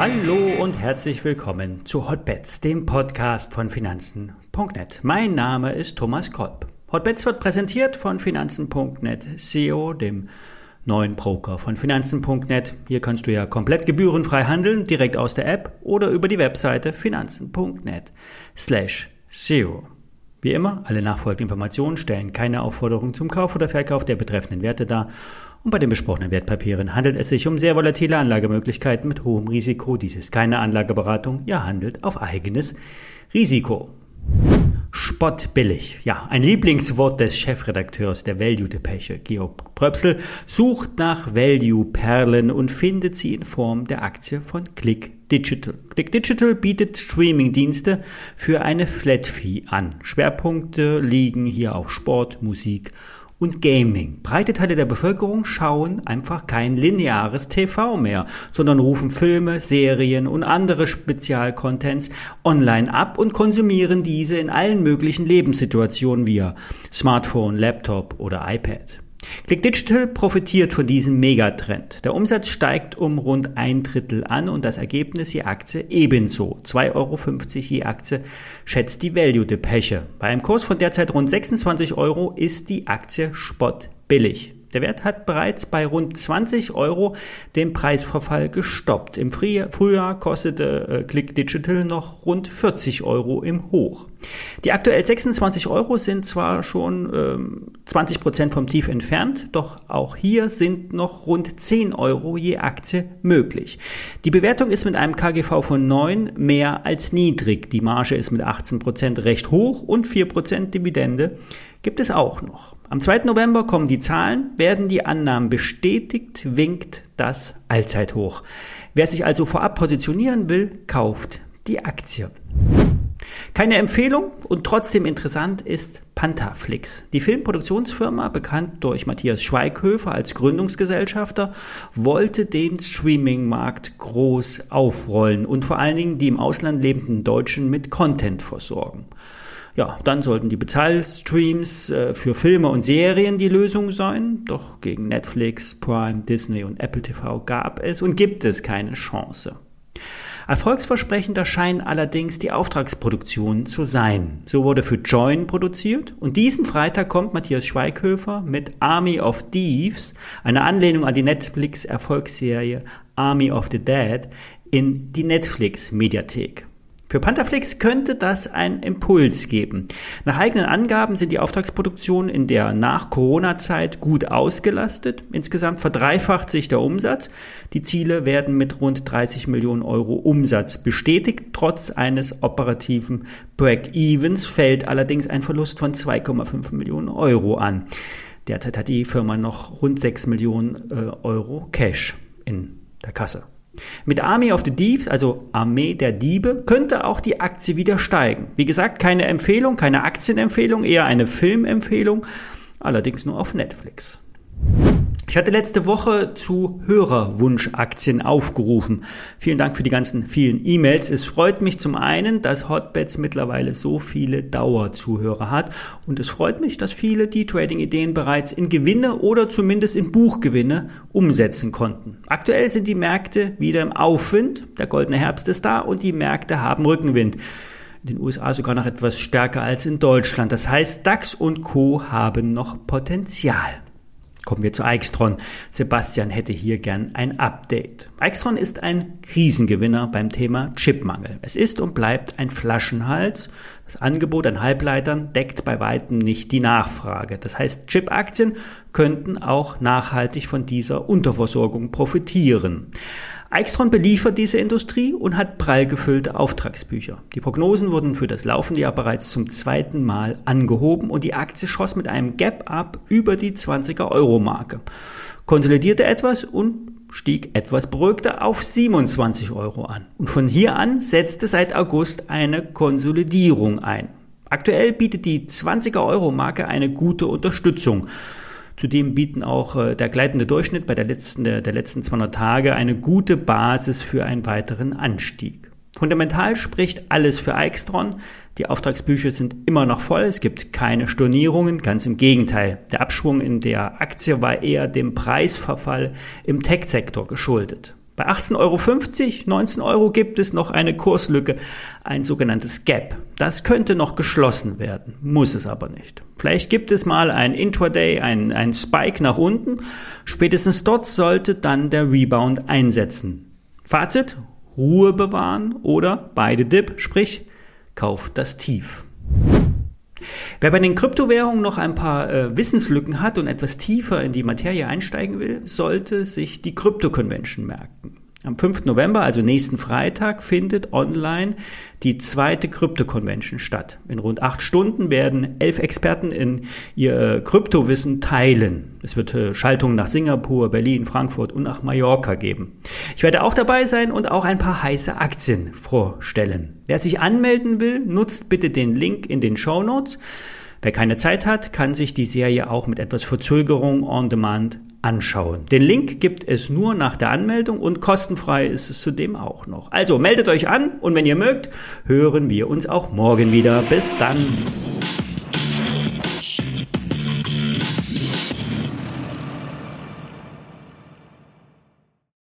Hallo und herzlich willkommen zu Hotbets, dem Podcast von Finanzen.net. Mein Name ist Thomas Kolb. Hotbets wird präsentiert von Finanzen.net SEO, dem neuen Broker von Finanzen.net. Hier kannst du ja komplett gebührenfrei handeln, direkt aus der App oder über die Webseite Finanzen.net slash SEO. Wie immer, alle nachfolgenden Informationen stellen keine Aufforderung zum Kauf oder Verkauf der betreffenden Werte dar und bei den besprochenen Wertpapieren handelt es sich um sehr volatile Anlagemöglichkeiten mit hohem Risiko. Dies ist keine Anlageberatung, ihr handelt auf eigenes Risiko. Spottbillig. Ja, ein Lieblingswort des Chefredakteurs der Value-Depeche, Georg Pröpsel, sucht nach Value-Perlen und findet sie in Form der Aktie von Click Digital. Click Digital bietet Streaming-Dienste für eine Flat-Fee an. Schwerpunkte liegen hier auf Sport, Musik und Gaming. Breite Teile der Bevölkerung schauen einfach kein lineares TV mehr, sondern rufen Filme, Serien und andere Spezialcontents online ab und konsumieren diese in allen möglichen Lebenssituationen via Smartphone, Laptop oder iPad. Click Digital profitiert von diesem Megatrend. Der Umsatz steigt um rund ein Drittel an und das Ergebnis je Aktie ebenso. 2,50 Euro je Aktie schätzt die Value Depeche. Bei einem Kurs von derzeit rund 26 Euro ist die Aktie spottbillig. Der Wert hat bereits bei rund 20 Euro den Preisverfall gestoppt. Im Frühjahr kostete äh, Click Digital noch rund 40 Euro im Hoch. Die aktuell 26 Euro sind zwar schon ähm, 20 Prozent vom Tief entfernt, doch auch hier sind noch rund 10 Euro je Aktie möglich. Die Bewertung ist mit einem KGV von 9 mehr als niedrig. Die Marge ist mit 18 Prozent recht hoch und 4 Prozent Dividende gibt es auch noch. Am 2. November kommen die Zahlen, werden die Annahmen bestätigt, winkt das Allzeithoch. Wer sich also vorab positionieren will, kauft die Aktie. Keine Empfehlung und trotzdem interessant ist Pantaflix. Die Filmproduktionsfirma, bekannt durch Matthias Schweighöfer als Gründungsgesellschafter, wollte den Streaming-Markt groß aufrollen und vor allen Dingen die im Ausland lebenden Deutschen mit Content versorgen. Ja, dann sollten die Bezahlstreams äh, für Filme und Serien die Lösung sein. Doch gegen Netflix, Prime, Disney und Apple TV gab es und gibt es keine Chance. Erfolgsversprechender scheinen allerdings die Auftragsproduktionen zu sein. So wurde für Join produziert und diesen Freitag kommt Matthias Schweighöfer mit Army of Thieves, eine Anlehnung an die Netflix-Erfolgsserie Army of the Dead, in die Netflix-Mediathek. Für Pantherflix könnte das einen Impuls geben. Nach eigenen Angaben sind die Auftragsproduktionen in der Nach-Corona-Zeit gut ausgelastet. Insgesamt verdreifacht sich der Umsatz. Die Ziele werden mit rund 30 Millionen Euro Umsatz bestätigt. Trotz eines operativen Break-Evens fällt allerdings ein Verlust von 2,5 Millionen Euro an. Derzeit hat die Firma noch rund 6 Millionen äh, Euro Cash in der Kasse. Mit Army of the Thieves, also Armee der Diebe, könnte auch die Aktie wieder steigen. Wie gesagt, keine Empfehlung, keine Aktienempfehlung, eher eine Filmempfehlung, allerdings nur auf Netflix. Ich hatte letzte Woche zu Hörerwunschaktien aufgerufen. Vielen Dank für die ganzen vielen E-Mails. Es freut mich zum einen, dass Hotbets mittlerweile so viele Dauerzuhörer hat und es freut mich, dass viele die Trading-Ideen bereits in Gewinne oder zumindest in Buchgewinne umsetzen konnten. Aktuell sind die Märkte wieder im Aufwind. Der goldene Herbst ist da und die Märkte haben Rückenwind in den USA sogar noch etwas stärker als in Deutschland. Das heißt, DAX und Co haben noch Potenzial. Kommen wir zu Eichstron. Sebastian hätte hier gern ein Update. Eichstron ist ein Krisengewinner beim Thema Chipmangel. Es ist und bleibt ein Flaschenhals. Das Angebot an Halbleitern deckt bei weitem nicht die Nachfrage. Das heißt, Chip-Aktien könnten auch nachhaltig von dieser Unterversorgung profitieren. Eichstron beliefert diese Industrie und hat prall gefüllte Auftragsbücher. Die Prognosen wurden für das laufende Jahr bereits zum zweiten Mal angehoben und die Aktie schoss mit einem Gap-Up über die 20er Euro Marke, konsolidierte etwas und stieg etwas beruhigter auf 27 Euro an. Und von hier an setzte seit August eine Konsolidierung ein. Aktuell bietet die 20er Euro Marke eine gute Unterstützung. Zudem bieten auch äh, der gleitende Durchschnitt bei der letzten, der, letzten 200 Tage eine gute Basis für einen weiteren Anstieg. Fundamental spricht alles für Eichstron. Die Auftragsbücher sind immer noch voll. Es gibt keine Stornierungen. Ganz im Gegenteil. Der Abschwung in der Aktie war eher dem Preisverfall im Tech-Sektor geschuldet. Bei 18,50 Euro, 19 Euro gibt es noch eine Kurslücke, ein sogenanntes Gap. Das könnte noch geschlossen werden, muss es aber nicht. Vielleicht gibt es mal ein Intraday, ein, ein Spike nach unten. Spätestens dort sollte dann der Rebound einsetzen. Fazit, Ruhe bewahren oder beide Dip, sprich, kauft das Tief. Wer bei den Kryptowährungen noch ein paar äh, Wissenslücken hat und etwas tiefer in die Materie einsteigen will, sollte sich die Krypto Convention merken. Am 5. November, also nächsten Freitag, findet online die zweite Krypto-Convention statt. In rund acht Stunden werden elf Experten in ihr äh, Kryptowissen teilen. Es wird äh, Schaltungen nach Singapur, Berlin, Frankfurt und nach Mallorca geben. Ich werde auch dabei sein und auch ein paar heiße Aktien vorstellen. Wer sich anmelden will, nutzt bitte den Link in den Show Notes. Wer keine Zeit hat, kann sich die Serie auch mit etwas Verzögerung on demand anschauen. Den Link gibt es nur nach der Anmeldung und kostenfrei ist es zudem auch noch. Also meldet euch an und wenn ihr mögt, hören wir uns auch morgen wieder. Bis dann.